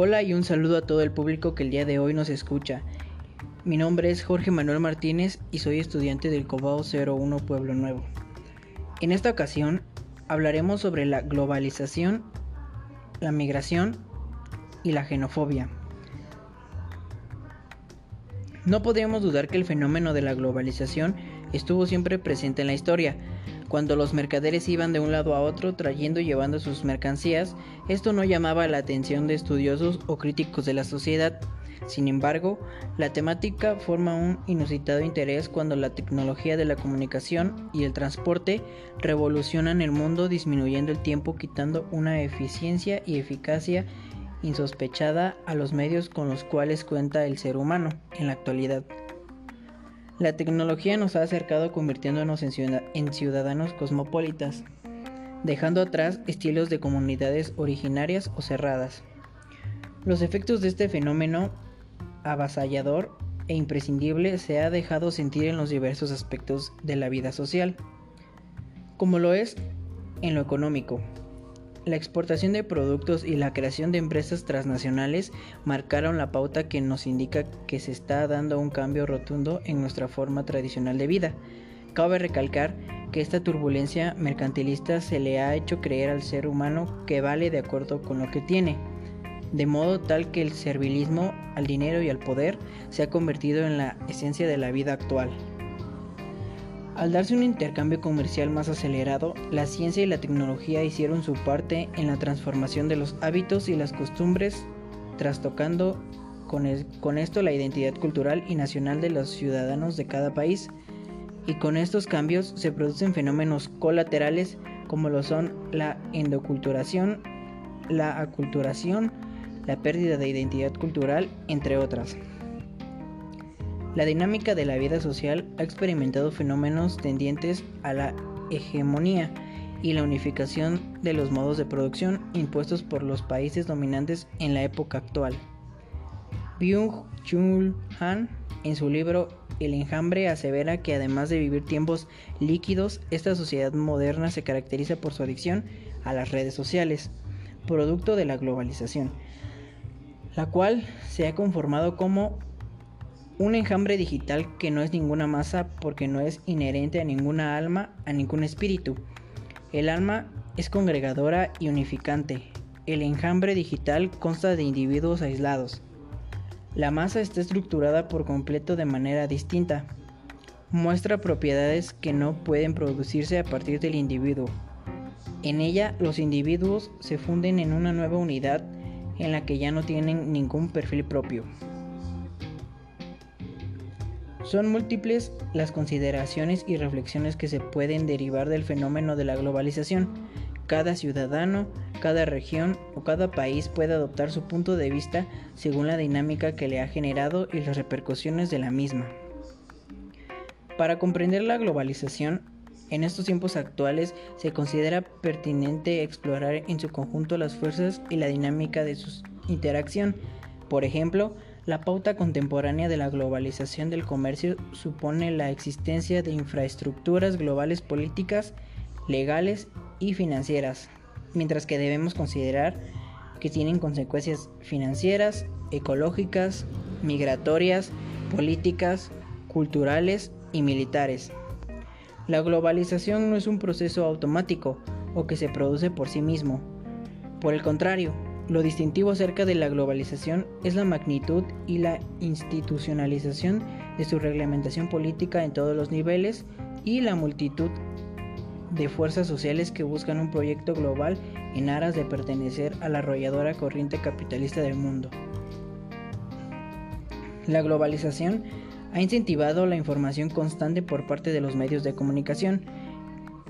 Hola y un saludo a todo el público que el día de hoy nos escucha. Mi nombre es Jorge Manuel Martínez y soy estudiante del Cobao 01 Pueblo Nuevo. En esta ocasión hablaremos sobre la globalización, la migración y la xenofobia. No podríamos dudar que el fenómeno de la globalización estuvo siempre presente en la historia, cuando los mercaderes iban de un lado a otro trayendo y llevando sus mercancías, esto no llamaba la atención de estudiosos o críticos de la sociedad. Sin embargo, la temática forma un inusitado interés cuando la tecnología de la comunicación y el transporte revolucionan el mundo disminuyendo el tiempo quitando una eficiencia y eficacia insospechada a los medios con los cuales cuenta el ser humano en la actualidad. La tecnología nos ha acercado convirtiéndonos en ciudadanos cosmopolitas, dejando atrás estilos de comunidades originarias o cerradas. Los efectos de este fenómeno avasallador e imprescindible se ha dejado sentir en los diversos aspectos de la vida social, como lo es en lo económico, la exportación de productos y la creación de empresas transnacionales marcaron la pauta que nos indica que se está dando un cambio rotundo en nuestra forma tradicional de vida. Cabe recalcar que esta turbulencia mercantilista se le ha hecho creer al ser humano que vale de acuerdo con lo que tiene, de modo tal que el servilismo al dinero y al poder se ha convertido en la esencia de la vida actual. Al darse un intercambio comercial más acelerado, la ciencia y la tecnología hicieron su parte en la transformación de los hábitos y las costumbres, trastocando con, con, esto la identidad cultural y nacional de los ciudadanos de cada país. Y con estos cambios se producen fenómenos colaterales como lo son la endoculturación, la aculturación, la pérdida de identidad cultural, entre otras. La dinámica de la vida social ha experimentado fenómenos tendientes a la hegemonía y la unificación de los modos de producción impuestos por los países dominantes en la época actual. Byung-Chul Han, en su libro El enjambre, asevera que además de vivir tiempos líquidos, esta sociedad moderna se caracteriza por su adicción a las redes sociales, producto de la globalización, la cual se ha conformado como un enjambre digital que no es ninguna masa porque no es inherente a ninguna alma, a ningún espíritu. El alma es congregadora y unificante. El enjambre digital consta de individuos aislados. La masa está estructurada por completo de manera distinta. Muestra propiedades que no pueden producirse a partir del individuo. En ella los individuos se funden en una nueva unidad en la que ya no tienen ningún perfil propio. Son múltiples las consideraciones y reflexiones que se pueden derivar del fenómeno de la globalización. Cada ciudadano, cada región o cada país puede adoptar su punto de vista según la dinámica que le ha generado y las repercusiones de la misma. Para comprender la globalización, en estos tiempos actuales se considera pertinente explorar en su conjunto las fuerzas y la dinámica de su interacción. Por ejemplo, la pauta contemporánea de la globalización del comercio supone la existencia de infraestructuras globales políticas, legales y financieras, mientras que debemos considerar que tienen consecuencias financieras, ecológicas, migratorias, políticas, culturales y militares. La globalización no es un proceso automático o que se produce por sí mismo. Por el contrario, lo distintivo acerca de la globalización es la magnitud y la institucionalización de su reglamentación política en todos los niveles y la multitud de fuerzas sociales que buscan un proyecto global en aras de pertenecer a la arrolladora corriente capitalista del mundo. La globalización ha incentivado la información constante por parte de los medios de comunicación,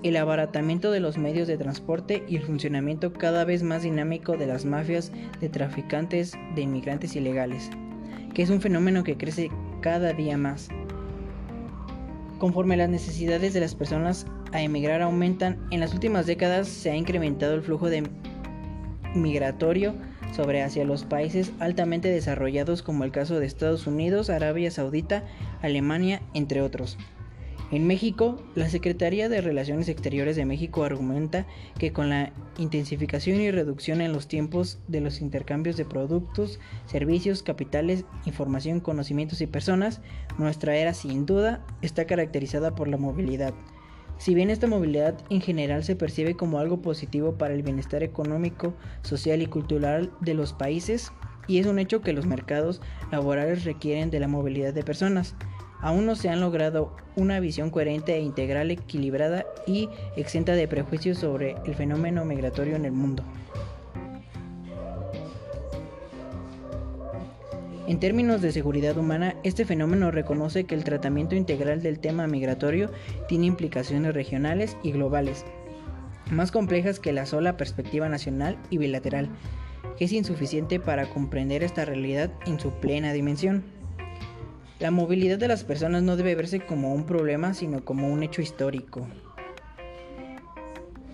el abaratamiento de los medios de transporte y el funcionamiento cada vez más dinámico de las mafias de traficantes de inmigrantes ilegales, que es un fenómeno que crece cada día más. Conforme las necesidades de las personas a emigrar aumentan, en las últimas décadas se ha incrementado el flujo migratorio sobre hacia los países altamente desarrollados como el caso de Estados Unidos, Arabia Saudita, Alemania, entre otros. En México, la Secretaría de Relaciones Exteriores de México argumenta que con la intensificación y reducción en los tiempos de los intercambios de productos, servicios, capitales, información, conocimientos y personas, nuestra era sin duda está caracterizada por la movilidad. Si bien esta movilidad en general se percibe como algo positivo para el bienestar económico, social y cultural de los países, y es un hecho que los mercados laborales requieren de la movilidad de personas, aún no se han logrado una visión coherente e integral, equilibrada y exenta de prejuicios sobre el fenómeno migratorio en el mundo. En términos de seguridad humana, este fenómeno reconoce que el tratamiento integral del tema migratorio tiene implicaciones regionales y globales, más complejas que la sola perspectiva nacional y bilateral, que es insuficiente para comprender esta realidad en su plena dimensión. La movilidad de las personas no debe verse como un problema, sino como un hecho histórico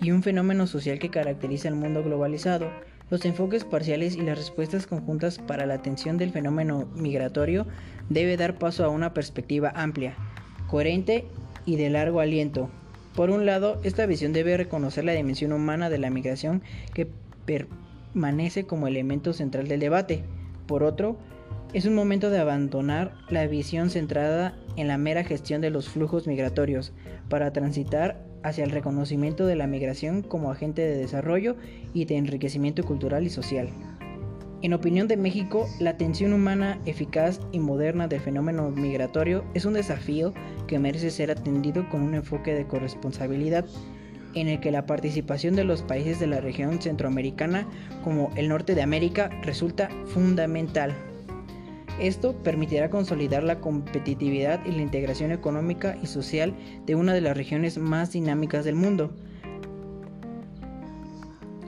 y un fenómeno social que caracteriza el mundo globalizado. Los enfoques parciales y las respuestas conjuntas para la atención del fenómeno migratorio debe dar paso a una perspectiva amplia, coherente y de largo aliento. Por un lado, esta visión debe reconocer la dimensión humana de la migración que permanece como elemento central del debate. Por otro, es un momento de abandonar la visión centrada en la mera gestión de los flujos migratorios para transitar hacia el reconocimiento de la migración como agente de desarrollo y de enriquecimiento cultural y social. En opinión de México, la atención humana eficaz y moderna del fenómeno migratorio es un desafío que merece ser atendido con un enfoque de corresponsabilidad en el que la participación de los países de la región centroamericana como el norte de América resulta fundamental. Esto permitirá consolidar la competitividad y la integración económica y social de una de las regiones más dinámicas del mundo.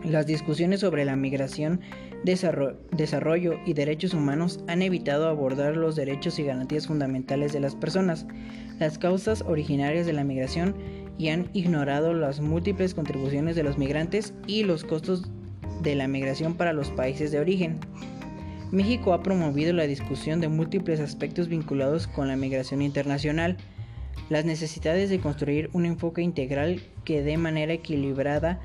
Las discusiones sobre la migración, desarrollo y derechos humanos han evitado abordar los derechos y garantías fundamentales de las personas, las causas originarias de la migración y han ignorado las múltiples contribuciones de los migrantes y los costos de la migración para los países de origen. México ha promovido la discusión de múltiples aspectos vinculados con la migración internacional, las necesidades de construir un enfoque integral que de manera equilibrada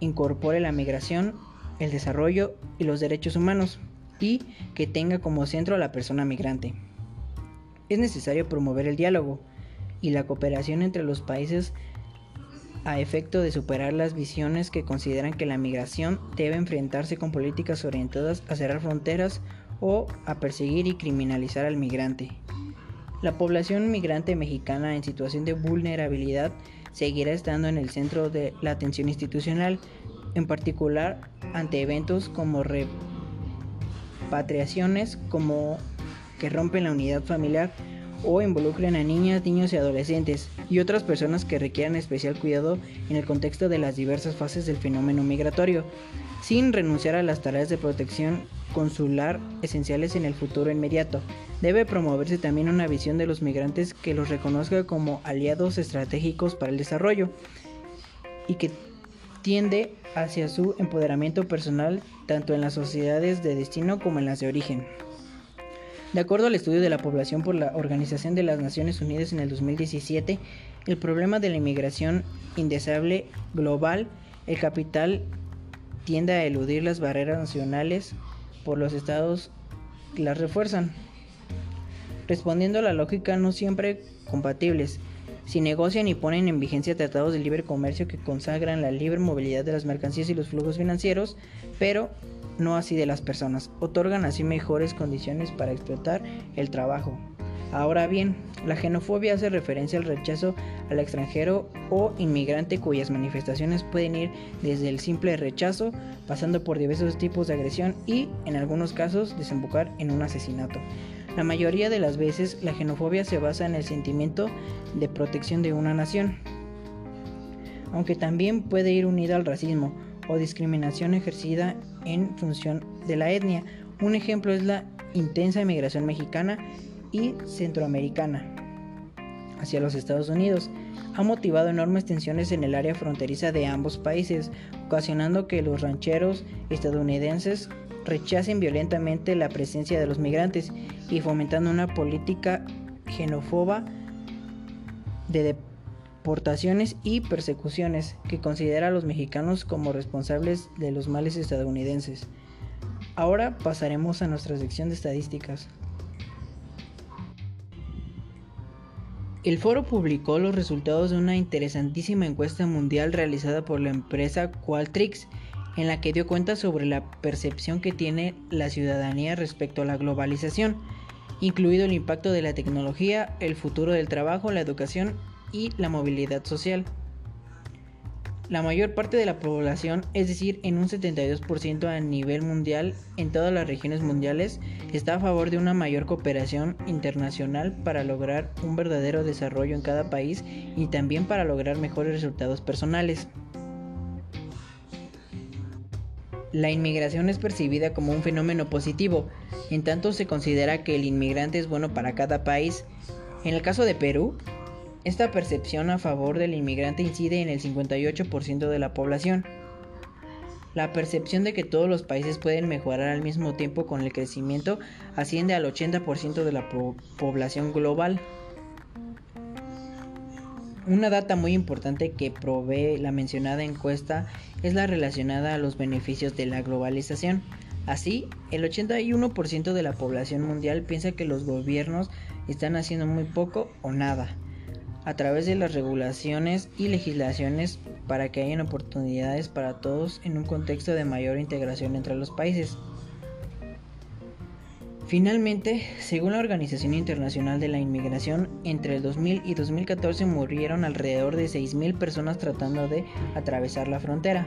incorpore la migración, el desarrollo y los derechos humanos, y que tenga como centro a la persona migrante. Es necesario promover el diálogo y la cooperación entre los países a efecto de superar las visiones que consideran que la migración debe enfrentarse con políticas orientadas a cerrar fronteras o a perseguir y criminalizar al migrante. La población migrante mexicana en situación de vulnerabilidad seguirá estando en el centro de la atención institucional, en particular ante eventos como repatriaciones como que rompen la unidad familiar o involucren a niñas, niños y adolescentes y otras personas que requieran especial cuidado en el contexto de las diversas fases del fenómeno migratorio, sin renunciar a las tareas de protección consular esenciales en el futuro inmediato. Debe promoverse también una visión de los migrantes que los reconozca como aliados estratégicos para el desarrollo y que tiende hacia su empoderamiento personal tanto en las sociedades de destino como en las de origen. De acuerdo al estudio de la población por la Organización de las Naciones Unidas en el 2017, el problema de la inmigración indeseable global, el capital tiende a eludir las barreras nacionales por los estados que las refuerzan, respondiendo a la lógica no siempre compatibles. Si negocian y ponen en vigencia tratados de libre comercio que consagran la libre movilidad de las mercancías y los flujos financieros, pero no así de las personas. Otorgan así mejores condiciones para explotar el trabajo. Ahora bien, la xenofobia hace referencia al rechazo al extranjero o inmigrante cuyas manifestaciones pueden ir desde el simple rechazo, pasando por diversos tipos de agresión y, en algunos casos, desembocar en un asesinato. La mayoría de las veces, la xenofobia se basa en el sentimiento de protección de una nación, aunque también puede ir unida al racismo o discriminación ejercida en función de la etnia. Un ejemplo es la intensa emigración mexicana y centroamericana hacia los Estados Unidos. Ha motivado enormes tensiones en el área fronteriza de ambos países, ocasionando que los rancheros estadounidenses rechacen violentamente la presencia de los migrantes y fomentando una política xenófoba de deportaciones y persecuciones, que considera a los mexicanos como responsables de los males estadounidenses. Ahora pasaremos a nuestra sección de estadísticas. El foro publicó los resultados de una interesantísima encuesta mundial realizada por la empresa Qualtrics, en la que dio cuenta sobre la percepción que tiene la ciudadanía respecto a la globalización, incluido el impacto de la tecnología, el futuro del trabajo, la educación y la movilidad social. La mayor parte de la población, es decir, en un 72% a nivel mundial, en todas las regiones mundiales, está a favor de una mayor cooperación internacional para lograr un verdadero desarrollo en cada país y también para lograr mejores resultados personales. La inmigración es percibida como un fenómeno positivo, en tanto se considera que el inmigrante es bueno para cada país. En el caso de Perú, esta percepción a favor del inmigrante incide en el 58% de la población. La percepción de que todos los países pueden mejorar al mismo tiempo con el crecimiento asciende al 80% de la población global. Una data muy importante que provee la mencionada encuesta es la relacionada a los beneficios de la globalización. Así, el 81% de la población mundial piensa que los gobiernos están haciendo muy poco o nada a través de las regulaciones y legislaciones para que hayan oportunidades para todos en un contexto de mayor integración entre los países. Finalmente, según la Organización Internacional de la Inmigración, entre el 2000 y 2014 murieron alrededor de 6.000 personas tratando de atravesar la frontera.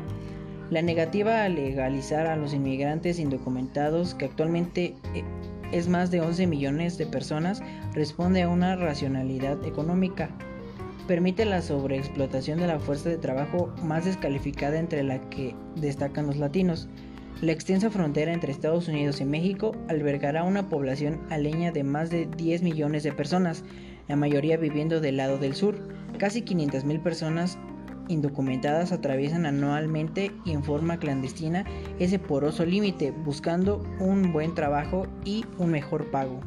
La negativa a legalizar a los inmigrantes indocumentados, que actualmente eh, es más de 11 millones de personas, responde a una racionalidad económica permite la sobreexplotación de la fuerza de trabajo más descalificada entre la que destacan los latinos. La extensa frontera entre Estados Unidos y México albergará una población aleña de más de 10 millones de personas, la mayoría viviendo del lado del sur. Casi 500.000 personas indocumentadas atraviesan anualmente y en forma clandestina ese poroso límite buscando un buen trabajo y un mejor pago.